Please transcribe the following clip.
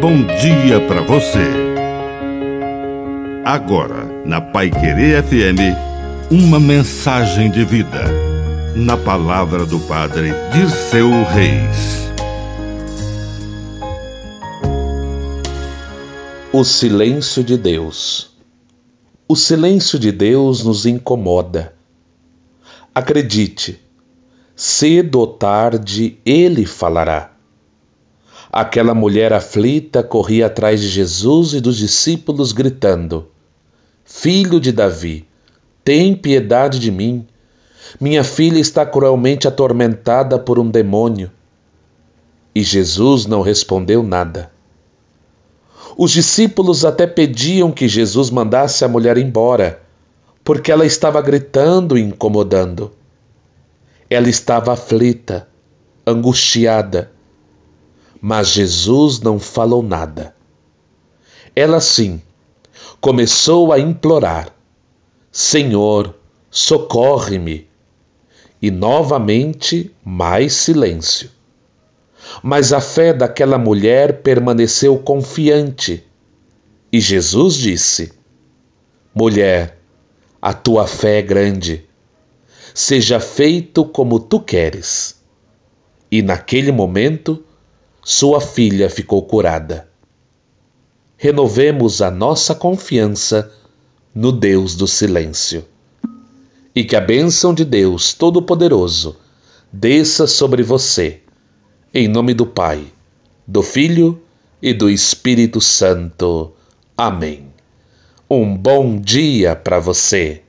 bom dia para você. Agora, na Pai Querer FM, uma mensagem de vida. Na palavra do Padre Dirceu Reis. O silêncio de Deus. O silêncio de Deus nos incomoda. Acredite, cedo ou tarde ele falará. Aquela mulher aflita corria atrás de Jesus e dos discípulos, gritando: Filho de Davi, tem piedade de mim. Minha filha está cruelmente atormentada por um demônio. E Jesus não respondeu nada. Os discípulos até pediam que Jesus mandasse a mulher embora, porque ela estava gritando e incomodando. Ela estava aflita, angustiada mas Jesus não falou nada. Ela sim começou a implorar: Senhor, socorre-me. E novamente mais silêncio. Mas a fé daquela mulher permaneceu confiante. E Jesus disse: Mulher, a tua fé é grande. Seja feito como tu queres. E naquele momento, sua filha ficou curada. Renovemos a nossa confiança no Deus do silêncio. E que a bênção de Deus Todo-Poderoso desça sobre você, em nome do Pai, do Filho e do Espírito Santo. Amém. Um bom dia para você.